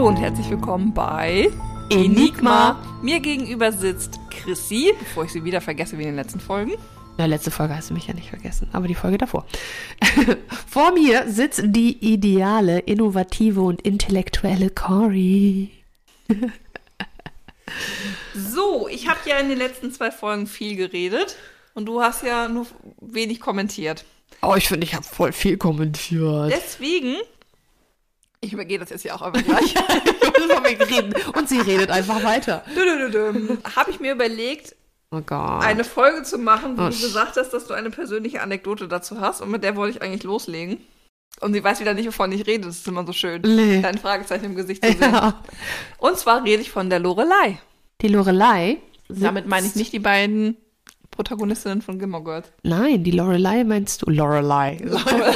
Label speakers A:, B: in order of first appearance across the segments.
A: Hallo und herzlich willkommen bei Enigma. Mir gegenüber sitzt Chrissy, bevor ich sie wieder vergesse wie in den letzten Folgen.
B: Ja, letzte Folge hast du mich ja nicht vergessen, aber die Folge davor. Vor mir sitzt die ideale, innovative und intellektuelle Cory.
A: so, ich habe ja in den letzten zwei Folgen viel geredet und du hast ja nur wenig kommentiert.
B: Oh, ich finde, ich habe voll viel kommentiert.
A: Deswegen, ich übergehe das jetzt ja auch einfach gleich.
B: reden. Und sie redet einfach weiter.
A: Habe ich mir überlegt,
B: oh Gott.
A: eine Folge zu machen, wo
B: Oh,
A: du gesagt hast, dass du eine persönliche Anekdote dazu hast und mit der wollte ich eigentlich loslegen. Und sie weiß wieder nicht, wovon ich rede. Das ist immer so schön,
B: Nee.
A: dein Fragezeichen im Gesicht zu sehen.
B: Ja.
A: Und zwar rede ich von der Lorelei.
B: Die Lorelei.
A: Damit meine ich nicht die beiden Protagonistinnen von Gilmore Girls.
B: Nein, die Lorelei meinst du? Lorelei.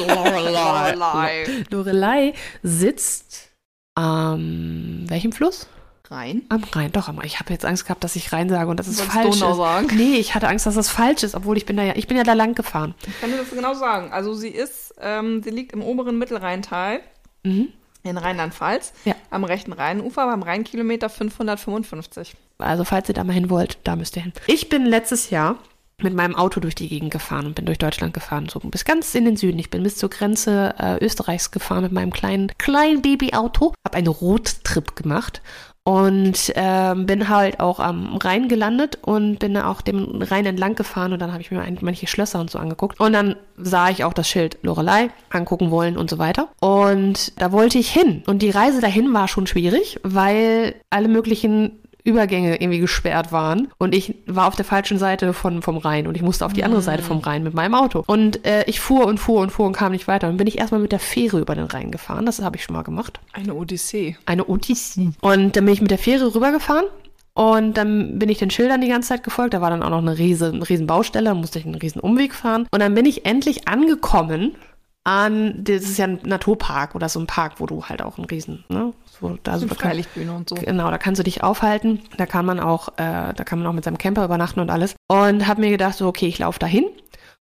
A: Lorelei.
B: Lorelei sitzt am welchem Fluss?
A: Rein.
B: Am Rhein. Doch, am Rhein. Ich habe jetzt Angst gehabt, dass ich Rhein sage und dass es falsch
A: Donau
B: ist.
A: sagen.
B: Nee, ich hatte Angst, dass das falsch ist, obwohl ich bin da ja, ich bin ja da lang gefahren.
A: Ich kann dir das genau sagen. Also sie ist, ähm, sie liegt im oberen Mittelrheintal
B: Mhm.
A: in Rheinland-Pfalz,
B: Ja.
A: am rechten Rheinufer, beim Rheinkilometer 555.
B: Also, falls ihr da mal hin wollt, da müsst ihr hin. Ich bin letztes Jahr mit meinem Auto durch die Gegend gefahren und bin durch Deutschland gefahren, so bis ganz in den Süden. Ich bin bis zur Grenze äh, Österreichs gefahren mit meinem kleinen, kleinen Babyauto. Habe einen Roadtrip gemacht und ähm, bin halt auch am Rhein gelandet und bin auch dem Rhein entlang gefahren und dann habe ich mir ein, manche Schlösser und so angeguckt. Und dann sah ich auch das Schild Lorelei angucken wollen und so weiter. Und da wollte ich hin. Und die Reise dahin war schon schwierig, weil alle möglichen Übergänge irgendwie gesperrt waren und ich war auf der falschen Seite von, vom Rhein und ich musste auf die andere Seite vom Rhein mit meinem Auto. Und äh, ich fuhr und fuhr und fuhr und kam nicht weiter. Und bin ich erstmal mit der Fähre über den Rhein gefahren. Das habe ich schon mal gemacht.
A: Eine Odyssee.
B: Eine Odyssee. Und dann bin ich mit der Fähre rübergefahren. Und dann bin ich den Schildern die ganze Zeit gefolgt. Da war dann auch noch eine riesen, riesen Baustelle, da musste ich einen riesen Umweg fahren. Und dann bin ich endlich angekommen an, das ist ja ein Naturpark oder so ein Park, wo du halt auch einen riesen, ne, so, da
A: Also
B: super
A: Freilichtbühne und so.
B: Genau, da kannst du dich aufhalten. Da kann man auch, äh, da kann man auch mit seinem Camper übernachten und alles. Und habe mir gedacht, so, okay, ich laufe dahin.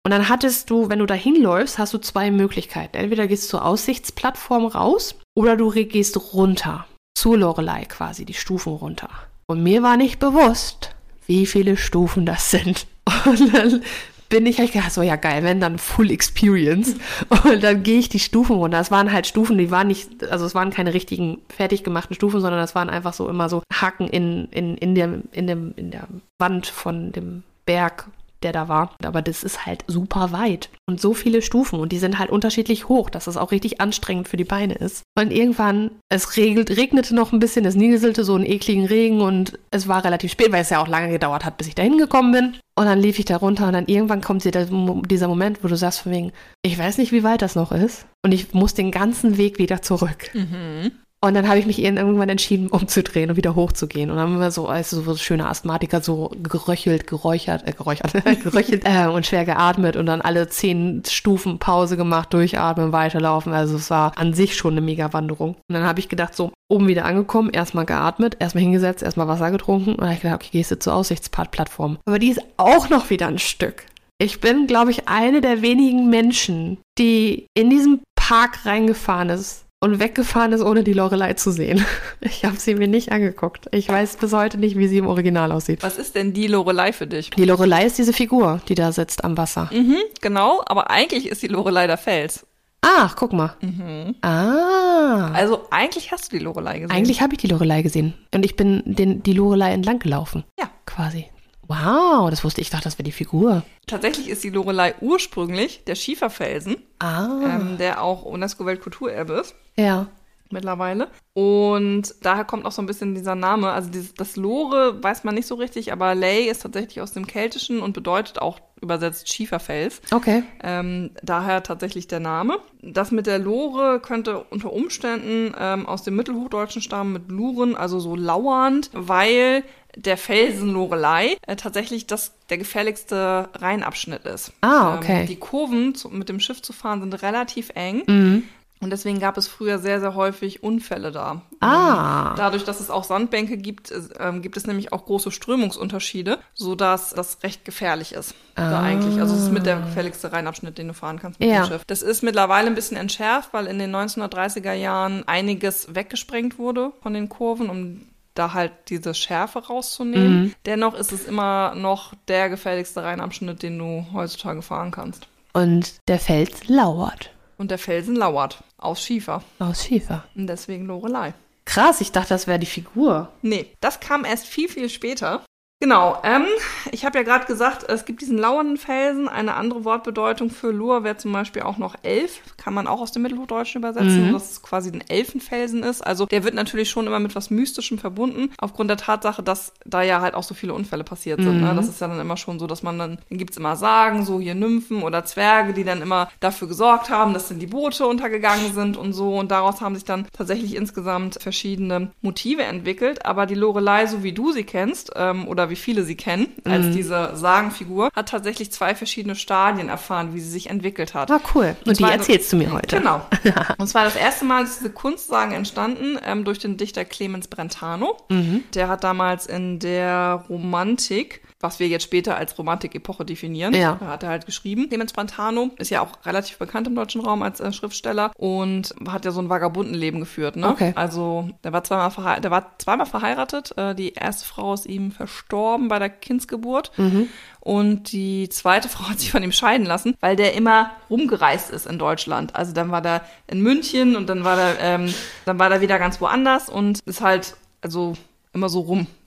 B: Und dann hattest du, wenn du dahin läufst, hast du zwei Möglichkeiten. Entweder gehst du zur Aussichtsplattform raus oder du gehst runter. Zur Lorelei quasi, die Stufen runter. Und mir war nicht bewusst, wie viele Stufen das sind. Und dann bin ich halt gedacht, so ja geil, wenn dann Full Experience. Und dann gehe ich die Stufen runter. Es waren halt Stufen, die waren nicht, also es waren keine richtigen fertig gemachten Stufen, sondern das waren einfach so immer so Haken in, in, in, dem, in, dem, in der Wand von dem Berg, der da war. Aber das ist halt super weit und so viele Stufen und die sind halt unterschiedlich hoch, dass das auch richtig anstrengend für die Beine ist. Und irgendwann, es regelt, regnete noch ein bisschen, es nieselte so einen ekligen Regen und es war relativ spät, weil es ja auch lange gedauert hat, bis ich da hingekommen bin. Und dann lief ich da runter und dann irgendwann kommt dieser dieser Moment, wo du sagst von wegen, ich weiß nicht, wie weit das noch ist und ich muss den ganzen Weg wieder zurück.
A: Mhm.
B: Und dann habe ich mich irgendwann entschieden, umzudrehen und wieder hochzugehen. Und dann haben wir so als so schöne Asthmatiker so geröchelt, geräuchert, äh, geräuchert, geröchelt äh, und schwer geatmet und dann alle zehn Stufen Pause gemacht, durchatmen, weiterlaufen. Also es war an sich schon eine mega Wanderung. Und dann habe ich gedacht, so oben wieder angekommen, erstmal geatmet, erstmal hingesetzt, erstmal Wasser getrunken. Und dann habe ich gedacht, okay, gehst du zur Aussichtsplattform. Aber die ist auch noch wieder ein Stück. Ich bin, glaube ich, eine der wenigen Menschen, die in diesen Park reingefahren ist und weggefahren ist, ohne die Lorelei zu sehen. Ich habe sie mir nicht angeguckt. Ich weiß bis heute nicht, wie sie im Original aussieht.
A: Was ist denn die Lorelei für dich?
B: Die Lorelei ist diese Figur, die da sitzt am Wasser.
A: Mhm, genau, aber eigentlich ist die Lorelei der Fels.
B: Ach, guck mal.
A: Mhm.
B: Ah.
A: Also eigentlich hast du die Lorelei gesehen.
B: Eigentlich habe ich die Lorelei gesehen. Und ich bin den, die Lorelei entlang gelaufen.
A: Ja.
B: Quasi. Wow, das wusste ich. Ich dachte, das wäre die Figur.
A: Tatsächlich ist die Lorelei ursprünglich der Schieferfelsen,
B: Ah.
A: ähm, der auch UNESCO-Weltkulturerbe ist.
B: ja.
A: mittlerweile. Und daher kommt auch so ein bisschen dieser Name. Also dieses, das Lore weiß man nicht so richtig, aber Ley ist tatsächlich aus dem Keltischen und bedeutet auch übersetzt Schieferfels.
B: Okay.
A: Ähm, daher tatsächlich der Name. Das mit der Lore könnte unter Umständen ähm, aus dem Mittelhochdeutschen stammen mit Luren, also so lauernd, weil der Felsen Lorelei äh, tatsächlich das, der gefährlichste Rheinabschnitt ist.
B: Ah, okay.
A: Ähm, die Kurven zu, mit dem Schiff zu fahren sind relativ eng.
B: Mhm.
A: Und deswegen gab es früher sehr, sehr häufig Unfälle da.
B: Ah.
A: Dadurch, dass es auch Sandbänke gibt, äh, gibt es nämlich auch große Strömungsunterschiede, sodass das recht gefährlich ist. Da
B: Ah.
A: eigentlich. Also es ist mit der gefährlichste Rheinabschnitt, den du fahren kannst mit
B: Ja.
A: dem Schiff. Das ist mittlerweile ein bisschen entschärft, weil in den 1930er Jahren einiges weggesprengt wurde von den Kurven, um da halt diese Schärfe rauszunehmen.
B: Mhm.
A: Dennoch ist es immer noch der gefährlichste Rheinabschnitt, den du heutzutage fahren kannst.
B: Und der Fels lauert
A: Und der Felsen lauert aus Schiefer.
B: aus Schiefer.
A: Und deswegen Lorelei.
B: Krass, ich dachte, das wäre die Figur.
A: Nee, das kam erst viel, viel später. Genau, ähm, ich habe ja gerade gesagt, es gibt diesen lauernden Felsen. Eine andere Wortbedeutung für Lur wäre zum Beispiel auch noch Elf. Kann man auch aus dem Mittelhochdeutschen übersetzen,
B: Mhm.
A: dass es quasi ein Elfenfelsen ist. Also der wird natürlich schon immer mit was Mystischem verbunden, aufgrund der Tatsache, dass da ja halt auch so viele Unfälle passiert sind. Ne?
B: Mhm.
A: Das ist ja dann immer schon so, dass man dann, dann gibt's immer Sagen, so hier Nymphen oder Zwerge, die dann immer dafür gesorgt haben, dass dann die Boote untergegangen sind und so. Und daraus haben sich dann tatsächlich insgesamt verschiedene Motive entwickelt. Aber die Lorelei, so wie du sie kennst, ähm, oder wie viele sie kennen, als
B: Mhm.
A: diese Sagenfigur, hat tatsächlich zwei verschiedene Stadien erfahren, wie sie sich entwickelt hat.
B: Ah, cool. Und die
A: zwar-
B: erzählst du mir heute.
A: Genau. Und zwar das erste Mal ist diese Kunstsagen entstanden ähm, durch den Dichter Clemens Brentano.
B: Mhm.
A: Der hat damals in der Romantik, was wir jetzt später als Romantik-Epoche definieren,
B: Ja.
A: da hat er halt geschrieben. Clemens Brentano ist ja auch relativ bekannt im deutschen Raum als äh, Schriftsteller und hat ja so ein Vagabundenleben geführt. Ne?
B: Okay.
A: Also der war zweimal, verhe der war zweimal verheiratet. Äh, die erste Frau ist ihm verstorben bei der Kindsgeburt.
B: Mhm.
A: Und die zweite Frau hat sich von ihm scheiden lassen, weil der immer rumgereist ist in Deutschland. Also dann war der in München und dann war der, ähm, dann war der wieder ganz woanders und ist halt also immer so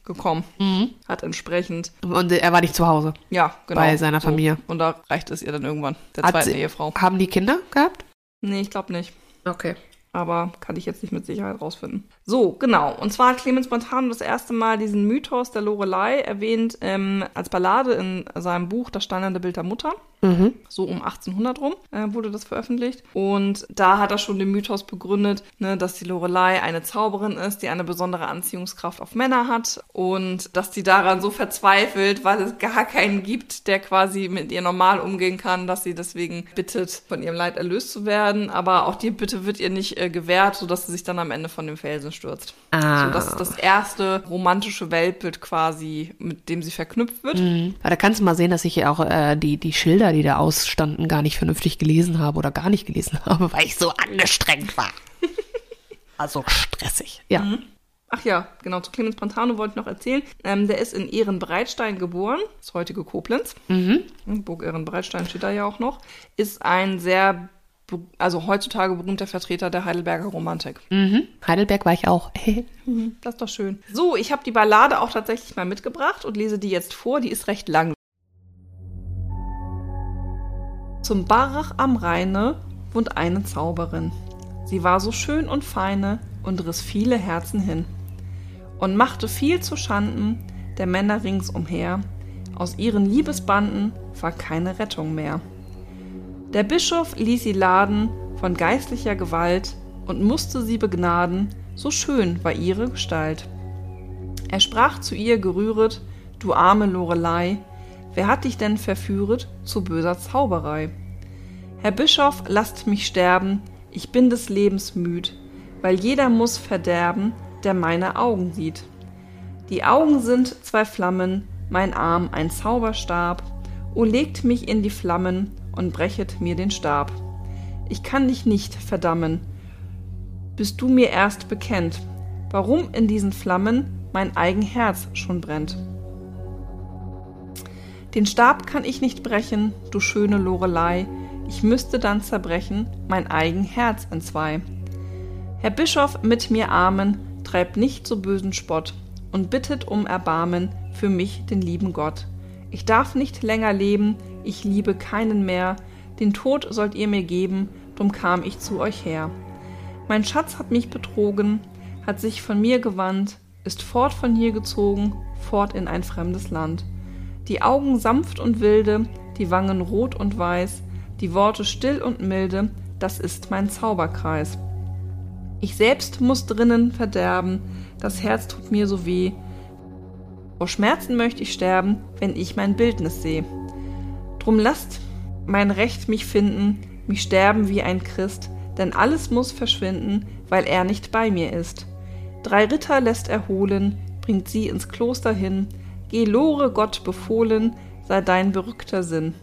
A: rumgekommen.
B: Mhm.
A: Hat entsprechend,
B: Und er war nicht zu Hause.
A: ja, genau.
B: Bei seiner
A: so.
B: Familie.
A: Und da reicht es ihr dann irgendwann, der
B: Hat
A: zweiten
B: sie-
A: Ehefrau.
B: Haben die Kinder gehabt?
A: Nee, ich glaube nicht.
B: Okay.
A: aber kann ich jetzt nicht mit Sicherheit rausfinden. So, genau. Und zwar hat Clemens Montano das erste Mal diesen Mythos der Lorelei erwähnt ähm, als Ballade in seinem Buch Das steinerne Bild der Mutter.
B: Mhm.
A: So um 1800 rum äh, wurde das veröffentlicht. Und da hat er schon den Mythos begründet, ne, dass die Lorelei eine Zauberin ist, die eine besondere Anziehungskraft auf Männer hat und dass die daran so verzweifelt, weil es gar keinen gibt, der quasi mit ihr normal umgehen kann, dass sie deswegen bittet, von ihrem Leid erlöst zu werden. Aber auch die Bitte wird ihr nicht äh, gewährt, sodass sie sich dann am Ende von dem Felsen stürzt.
B: Ah.
A: So, das ist das erste romantische Weltbild quasi, mit dem sie verknüpft wird.
B: Mhm. Aber da kannst du mal sehen, dass ich hier auch äh, die, die Schilder, die da ausstanden, gar nicht vernünftig gelesen habe oder gar nicht gelesen habe, weil ich so angestrengt war. also stressig. Ja.
A: Ach ja, genau, zu Clemens Pantano wollte ich noch erzählen. Ähm, der ist in Ehrenbreitstein geboren, das heutige Koblenz.
B: Mhm.
A: Burg Ehrenbreitstein steht da ja auch noch. Ist ein sehr, also heutzutage berühmter Vertreter der Heidelberger Romantik.
B: Mhm. Heidelberg war ich auch.
A: Das ist doch schön. So, ich habe die Ballade auch tatsächlich mal mitgebracht und lese die jetzt vor. Die ist recht lang. Zum Barach am Rheine wohnt eine Zauberin. Sie war so schön und feine und riss viele Herzen hin. Und machte viel zu Schanden der Männer ringsumher. Aus ihren Liebesbanden war keine Rettung mehr. Der Bischof ließ sie laden von geistlicher Gewalt und musste sie begnaden, so schön war ihre Gestalt. Er sprach zu ihr gerühret, du arme Lorelei, wer hat dich denn verführet zu böser Zauberei? Herr Bischof, lasst mich sterben, ich bin des Lebens müd, weil jeder muss verderben, der meine Augen sieht. Die Augen sind zwei Flammen, mein Arm ein Zauberstab, o legt mich in die Flammen und brechet mir den Stab. Ich kann dich nicht verdammen, bis du mir erst bekennt, warum in diesen Flammen mein eigen Herz schon brennt. Den Stab kann ich nicht brechen, du schöne Lorelei, ich müsste dann zerbrechen mein eigen Herz entzwei. Herr Bischof mit mir Armen, treibt nicht so bösen Spott und bittet um Erbarmen für mich den lieben Gott. Ich darf nicht länger leben, ich liebe keinen mehr, den Tod sollt ihr mir geben, drum kam ich zu euch her. Mein Schatz hat mich betrogen, hat sich von mir gewandt, ist fort von hier gezogen, fort in ein fremdes Land. Die Augen sanft und wilde, die Wangen rot und weiß, die Worte still und milde, das ist mein Zauberkreis. Ich selbst muss drinnen verderben, das Herz tut mir so weh. Vor Schmerzen möchte ich sterben, wenn ich mein Bildnis seh. Drum lasst mein Recht mich finden, mich sterben wie ein Christ, denn alles muss verschwinden, weil er nicht bei mir ist. Drei Ritter lässt er holen, bringt sie ins Kloster hin, geh Lore Gott befohlen, sei dein berückter Sinn.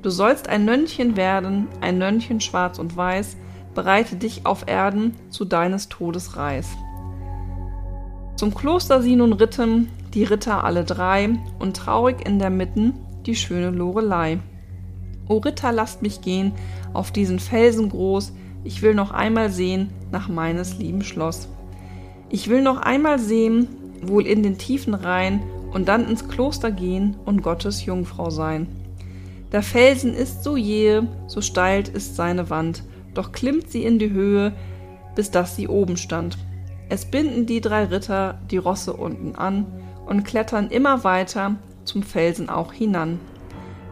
A: Du sollst ein Nönnchen werden, ein Nönnchen schwarz und weiß, bereite dich auf Erden zu deines Todes Reis. Zum Kloster sie nun ritten, die Ritter alle drei, und traurig in der Mitten die schöne Lorelei. O Ritter, lasst mich gehen, auf diesen Felsen groß, ich will noch einmal sehen nach meines lieben Schloss. Ich will noch einmal sehen, wohl in den tiefen Rhein, und dann ins Kloster gehen und Gottes Jungfrau sein. Der Felsen ist so jähe, so steil ist seine Wand, doch klimmt sie in die Höhe, bis dass sie oben stand. Es binden die drei Ritter die Rosse unten an und klettern immer weiter zum Felsen auch hinan.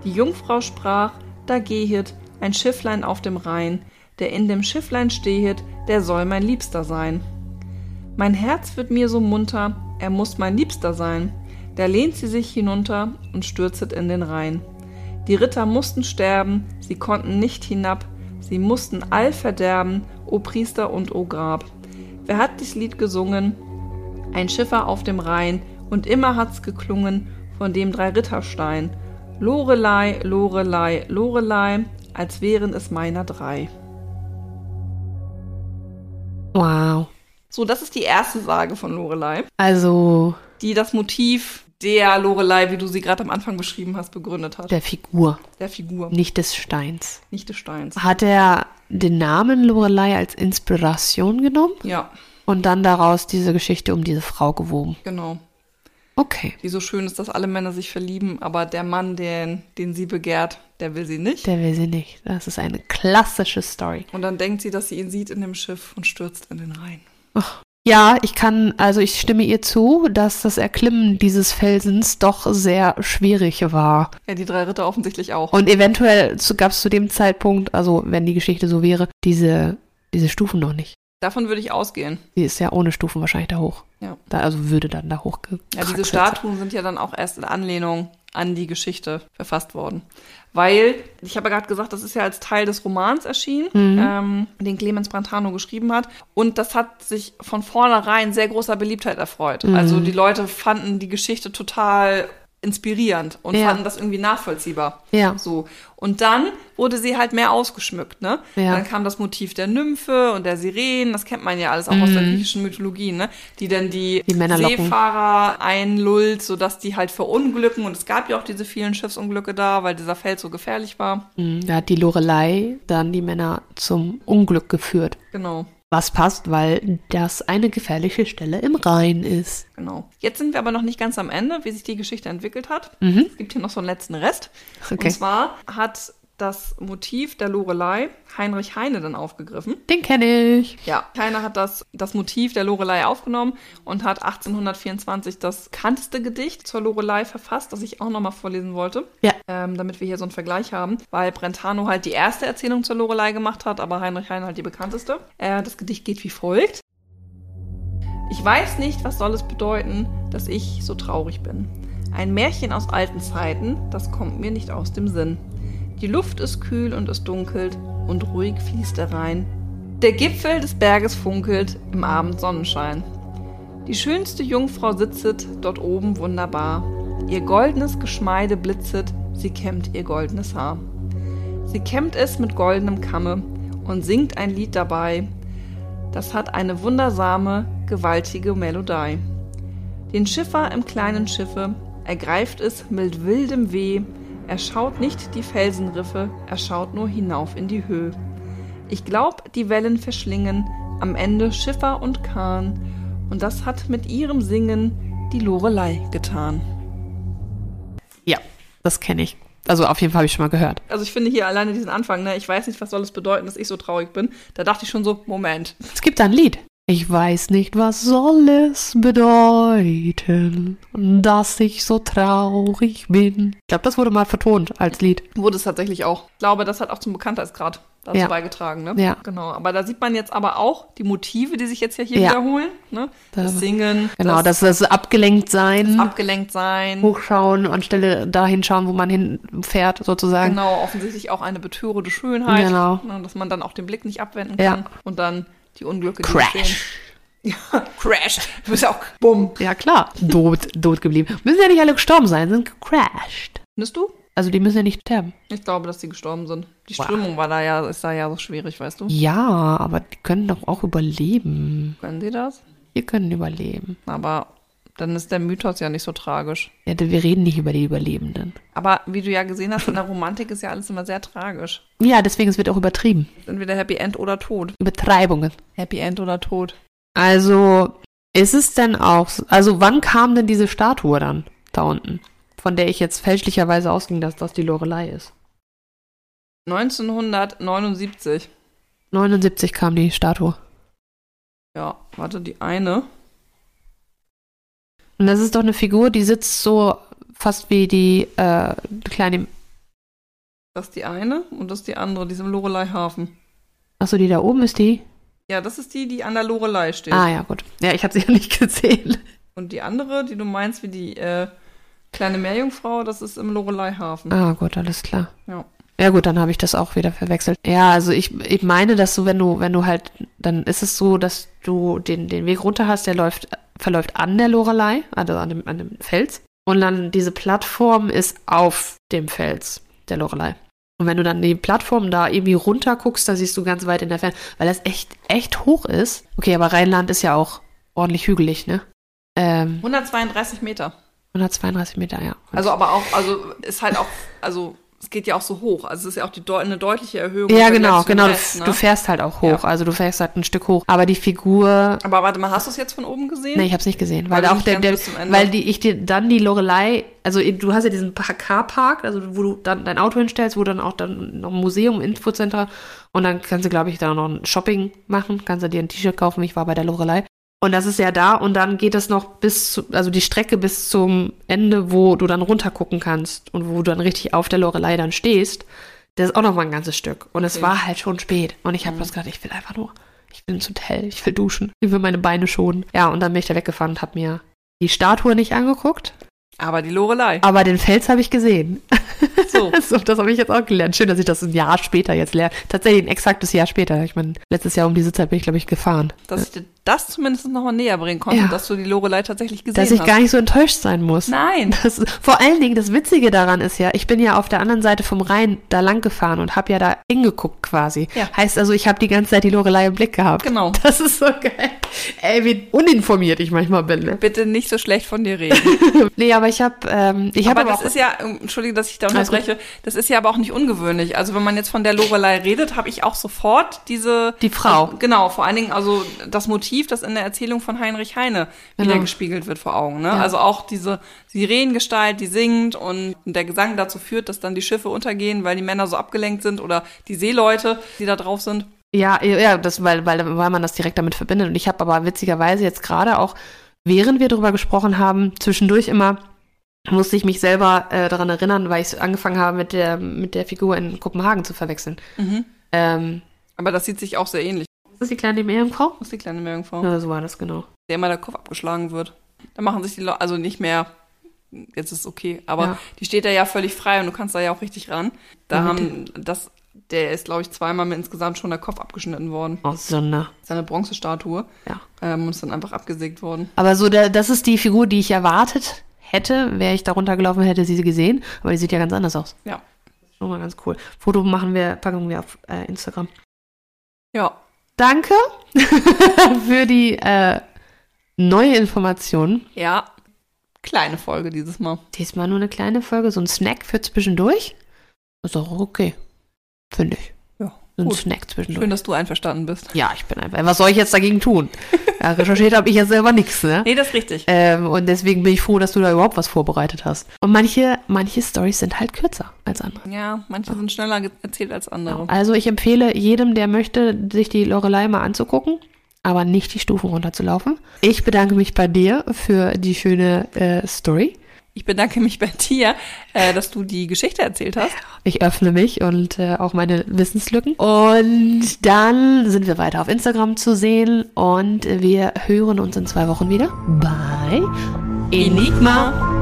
A: Die Jungfrau sprach, da gehet ein Schifflein auf dem Rhein, der in dem Schifflein stehet, der soll mein Liebster sein. Mein Herz wird mir so munter, er muss mein Liebster sein. Da lehnt sie sich hinunter und stürzet in den Rhein. Die Ritter mussten sterben, sie konnten nicht hinab, sie mussten all verderben, o Priester und o Grab. Wer hat dies Lied gesungen? Ein Schiffer auf dem Rhein, und immer hat's geklungen von dem drei Ritterstein. Lorelei, Lorelei, Lorelei, als wären es meiner drei.
B: Wow.
A: So, das ist die erste Sage von Lorelei,
B: Also
A: die das Motiv der Lorelei, wie du sie gerade am Anfang beschrieben hast, begründet hat.
B: der Figur,
A: Der Figur,
B: nicht des Steins.
A: nicht des Steins.
B: Hat er den Namen Lorelei als Inspiration genommen
A: Ja,
B: und dann daraus diese Geschichte um diese Frau gewoben?
A: genau.
B: Okay.
A: Die so schön ist, dass alle Männer sich verlieben, aber der Mann, den, den sie begehrt, der will sie nicht.
B: Der will sie nicht. Das ist eine klassische Story.
A: Und dann denkt sie, dass sie ihn sieht in dem Schiff und stürzt in den Rhein.
B: Ja, ich kann, also ich stimme ihr zu, dass das Erklimmen dieses Felsens doch sehr schwierig war.
A: Ja, die drei Ritter offensichtlich auch.
B: Und eventuell gab es zu dem Zeitpunkt, also wenn die Geschichte so wäre, diese, diese Stufen noch nicht.
A: Davon würde ich ausgehen.
B: Die ist ja ohne Stufen wahrscheinlich da hoch.
A: Ja.
B: Da, also würde dann da hoch.
A: Ja, diese Statuen sind ja dann auch erst in Anlehnung an die Geschichte verfasst worden. Weil, ich habe ja gerade gesagt, das ist ja als Teil des Romans erschienen, ähm, den Clemens Brantano geschrieben hat. Und das hat sich von vornherein sehr großer Beliebtheit erfreut. Also die Leute fanden die Geschichte total inspirierend und
B: Ja.
A: fanden das irgendwie nachvollziehbar.
B: Ja.
A: So. Und dann wurde sie halt mehr ausgeschmückt, ne?
B: Ja.
A: Dann kam das Motiv der Nymphe und der Sirenen, das kennt man ja alles auch aus der griechischen Mythologie, ne? Die dann die,
B: Mhm. Die.
A: Seefahrer einlullt, sodass die halt verunglücken. Und es gab ja auch diese vielen Schiffsunglücke da, weil dieser Feld so gefährlich war.
B: Mhm, Da hat die Lorelei dann die Männer zum Unglück geführt.
A: Genau.
B: Was passt, weil das eine gefährliche Stelle im Rhein ist.
A: Genau. Jetzt sind wir aber noch nicht ganz am Ende, wie sich die Geschichte entwickelt hat.
B: Mhm.
A: Es gibt hier noch so einen letzten Rest.
B: Okay.
A: Und zwar hat das Motiv der Lorelei Heinrich Heine dann aufgegriffen.
B: Den kenne ich.
A: Ja, Heine hat das, das Motiv der Lorelei aufgenommen und hat 1824 das bekannteste Gedicht zur Lorelei verfasst, das ich auch nochmal vorlesen wollte,
B: Ja.
A: ähm, damit wir hier so einen Vergleich haben, weil Brentano halt die erste Erzählung zur Lorelei gemacht hat, aber Heinrich Heine halt die bekannteste. Äh, das Gedicht geht wie folgt. Ich weiß nicht, was soll es bedeuten, dass ich so traurig bin. Ein Märchen aus alten Zeiten, das kommt mir nicht aus dem Sinn. Die Luft ist kühl und es dunkelt und ruhig fließt der Rhein. Der Gipfel des Berges funkelt im Abendsonnenschein. Die schönste Jungfrau sitzet dort oben wunderbar. Ihr goldenes Geschmeide blitzet, sie kämmt ihr goldenes Haar. Sie kämmt es mit goldenem Kamme und singt ein Lied dabei. Das hat eine wundersame, gewaltige Melodie. Den Schiffer im kleinen Schiffe ergreift es mit wildem Weh. Er schaut nicht die Felsenriffe, er schaut nur hinauf in die Höhe. Ich glaub, die Wellen verschlingen am Ende Schiffer und Kahn, und das hat mit ihrem Singen die Lorelei getan.
B: Ja, das kenne ich. Also auf jeden Fall habe ich schon mal gehört.
A: Also ich finde hier alleine diesen Anfang, ne, ich weiß nicht, was soll es bedeuten, dass ich so traurig bin. Da dachte ich schon so, Moment,
B: Es gibt da ein Lied. Ich weiß nicht, was soll es bedeuten, dass ich so traurig bin. Ich glaube, das wurde mal vertont als Lied.
A: Wurde es tatsächlich auch. Ich glaube, das hat auch zum Bekanntheitsgrad dazu
B: Ja.
A: beigetragen, ne?
B: Ja.
A: Genau. Aber da sieht man jetzt aber auch die Motive, die sich jetzt ja hier
B: Ja.
A: wiederholen. Ne? Das
B: Da-
A: Singen,
B: Genau,
A: das,
B: das, das abgelenkt sein,
A: abgelenkt sein.
B: hochschauen, anstelle dahin schauen, wo man hinfährt, sozusagen.
A: Genau, offensichtlich auch eine betörende Schönheit.
B: Genau.
A: Ne, dass man dann auch den Blick nicht abwenden
B: Ja.
A: kann. Und dann die Unglücke, die
B: Crash.
A: geschehen. Ja, Crash. Du bist ja auch bumm.
B: Ja, klar. Tot, tot geblieben. Müssen ja nicht alle gestorben sein, sind gecrashed.
A: Findest du?
B: Also die müssen ja nicht sterben.
A: Ich glaube, dass die gestorben sind. Die
B: Wow.
A: Strömung war da ja, ist da ja so schwierig, weißt du?
B: Ja, aber die können doch auch überleben.
A: Können sie das?
B: Wir können überleben.
A: Aber dann ist der Mythos ja nicht so tragisch.
B: Ja, wir reden nicht über die Überlebenden.
A: Aber wie du ja gesehen hast, in der Romantik ist ja alles immer sehr tragisch.
B: Ja, deswegen es wird auch übertrieben.
A: Entweder Happy End oder Tod.
B: Übertreibungen.
A: Happy End oder Tod.
B: Also, ist es denn auch, so- also wann kam denn diese Statue dann da unten? Von der ich jetzt fälschlicherweise ausging, dass das die Lorelei ist.
A: 1979.
B: 79 kam die Statue.
A: Ja, warte, die eine.
B: Und das ist doch eine Figur, die sitzt so fast wie die äh, kleine,
A: Das ist die eine und das ist die andere, die ist im Lorelei-Hafen.
B: achso, die da oben ist die?
A: Ja, das ist die, die an der Lorelei steht.
B: Ah ja, gut. Ja, ich habe sie ja nicht gesehen.
A: Und die andere, die du meinst wie die äh, kleine Meerjungfrau, das ist im Lorelei-Hafen.
B: Ah, gut, alles klar.
A: Ja.
B: Ja gut, dann habe ich das auch wieder verwechselt. Ja, also ich, ich meine, dass du, wenn du, wenn du halt, dann ist es so, dass du den, den Weg runter hast, der läuft, verläuft an der Lorelei, also an dem, an dem Fels. Und dann diese Plattform ist auf dem Fels der Lorelei. Und wenn du dann die Plattform da irgendwie runter guckst, da siehst du ganz weit in der Ferne, weil das echt, echt hoch ist. Okay, aber Rheinland ist ja auch ordentlich hügelig, ne? Ähm,
A: 132 Meter.
B: 132 Meter, ja.
A: Also aber auch, also ist halt auch, also es geht ja auch so hoch. Also es ist ja auch die, eine deutliche Erhöhung.
B: Ja, genau, genau.
A: Rest,
B: du,
A: ne?
B: du fährst halt auch hoch.
A: Ja.
B: Also du fährst halt ein Stück hoch. Aber die Figur,
A: Aber warte mal, hast du es jetzt von oben gesehen?
B: nee, ich hab's nicht gesehen, weil,
A: Weil
B: auch der, der weil die ich dir dann die Lorelei, also du hast ja diesen Pa- Carpark, also wo du dann dein Auto hinstellst, wo dann auch dann noch ein Museum, Infocenter und dann kannst du, glaube ich, da noch ein Shopping machen, kannst du dir ein T-Shirt kaufen. Ich war bei der Lorelei. Und das ist ja da und dann geht es noch bis zu, also die Strecke bis zum Ende, wo du dann runtergucken kannst und wo du dann richtig auf der Lorelei dann stehst. Das ist auch noch mal ein ganzes Stück. Und es
A: Okay.
B: war halt schon spät. Und ich habe das gedacht, ich will einfach nur, ich will ins Hotel, ich will duschen, ich will meine Beine schonen. Ja, und dann bin ich da weggefahren und habe mir die Statue nicht angeguckt,
A: Aber die Lorelei.
B: aber den Fels habe ich gesehen.
A: So.
B: so, das habe ich jetzt auch gelernt. Schön, dass ich das ein Jahr später jetzt lerne. Tatsächlich ein exaktes Jahr später. Ich meine, letztes Jahr um diese Zeit bin ich, glaube ich, gefahren.
A: Dass ich das zumindest nochmal näher bringen konnte,
B: Ja.
A: dass du die Lorelei tatsächlich gesehen
B: Dass ich
A: hast.
B: gar nicht so enttäuscht sein muss.
A: Nein.
B: Das, vor allen Dingen, das Witzige daran ist ja, ich bin ja auf der anderen Seite vom Rhein da lang gefahren und habe ja da hingeguckt quasi.
A: Ja.
B: Heißt also, ich habe die ganze Zeit die Lorelei im Blick gehabt.
A: Genau.
B: Das ist so geil. Ey, wie uninformiert ich manchmal bin. Ne?
A: Bitte nicht so schlecht von dir reden.
B: Nee, aber ich habe, ähm, ich
A: aber
B: aber
A: das ist ja, ähm, entschuldige, dass ich da unterbreche, das ist ja aber auch nicht ungewöhnlich. Also wenn man jetzt von der Lorelei redet, habe ich auch sofort diese...
B: Die Frau.
A: Genau, vor allen Dingen also das Motiv, das in der Erzählung von Heinrich Heine wieder
B: Genau.
A: gespiegelt wird vor Augen. Ne?
B: Ja.
A: Also auch diese Sirenengestalt, die singt und der Gesang dazu führt, dass dann die Schiffe untergehen, weil die Männer so abgelenkt sind oder die Seeleute, die da drauf sind.
B: ja, ja, das, weil, weil, weil man das direkt damit verbindet. Und ich habe aber witzigerweise jetzt gerade auch, während wir darüber gesprochen haben, zwischendurch immer musste ich mich selber äh, daran erinnern, weil ich angefangen habe, mit der, mit der Figur in Kopenhagen zu verwechseln.
A: Mhm.
B: Ähm,
A: Aber das sieht sich auch sehr ähnlich.
B: Ist das die kleine Meerjungfrau?
A: Das ist die kleine Meerjungfrau.
B: Ja, so war das genau.
A: der immer der Kopf abgeschlagen wird. Da machen sich die Leute, also nicht mehr, jetzt ist okay, aber
B: Ja.
A: die steht da ja völlig frei und du kannst da ja auch richtig ran. Da
B: Ja,
A: haben, das, der ist, glaube ich, zweimal mit insgesamt schon der Kopf abgeschnitten worden.
B: Oh, Sonne.
A: Seine Bronzestatue.
B: Ja.
A: Ähm, und ist dann einfach abgesägt worden.
B: Aber so, der, das ist die Figur, die ich erwartet hätte, wäre ich da runtergelaufen, hätte sie sie gesehen. Aber die sieht ja ganz anders aus.
A: Ja.
B: Schon mal ganz cool. Foto machen wir, packen wir auf äh, Instagram.
A: Ja.
B: Danke für die äh, neue Information.
A: Ja. Kleine Folge dieses Mal.
B: Diesmal nur eine kleine Folge, so ein Snack für zwischendurch. Ist auch okay. Finde ich.
A: Ja.
B: So ein
A: Gut.
B: Snack zwischendurch.
A: Schön, dass du einverstanden bist.
B: Ja, ich bin einfach. Was soll ich jetzt dagegen tun? Ja, recherchiert habe ich ja selber nichts, ne?
A: Nee, das ist richtig.
B: Ähm, und deswegen bin ich froh, dass du da überhaupt was vorbereitet hast. Und manche, manche Stories sind halt kürzer als andere.
A: Ja, manche sind schneller erzählt als andere.
B: Also ich empfehle jedem, der möchte, sich die Lorelei mal anzugucken. aber nicht die Stufen runterzulaufen. Ich bedanke mich bei dir für die schöne äh, Story.
A: Ich bedanke mich bei dir, äh, dass du die Geschichte erzählt hast.
B: Ich öffne mich und äh, auch meine Wissenslücken. Und dann sind wir weiter auf Instagram zu sehen und wir hören uns in zwei Wochen wieder bei Enigma.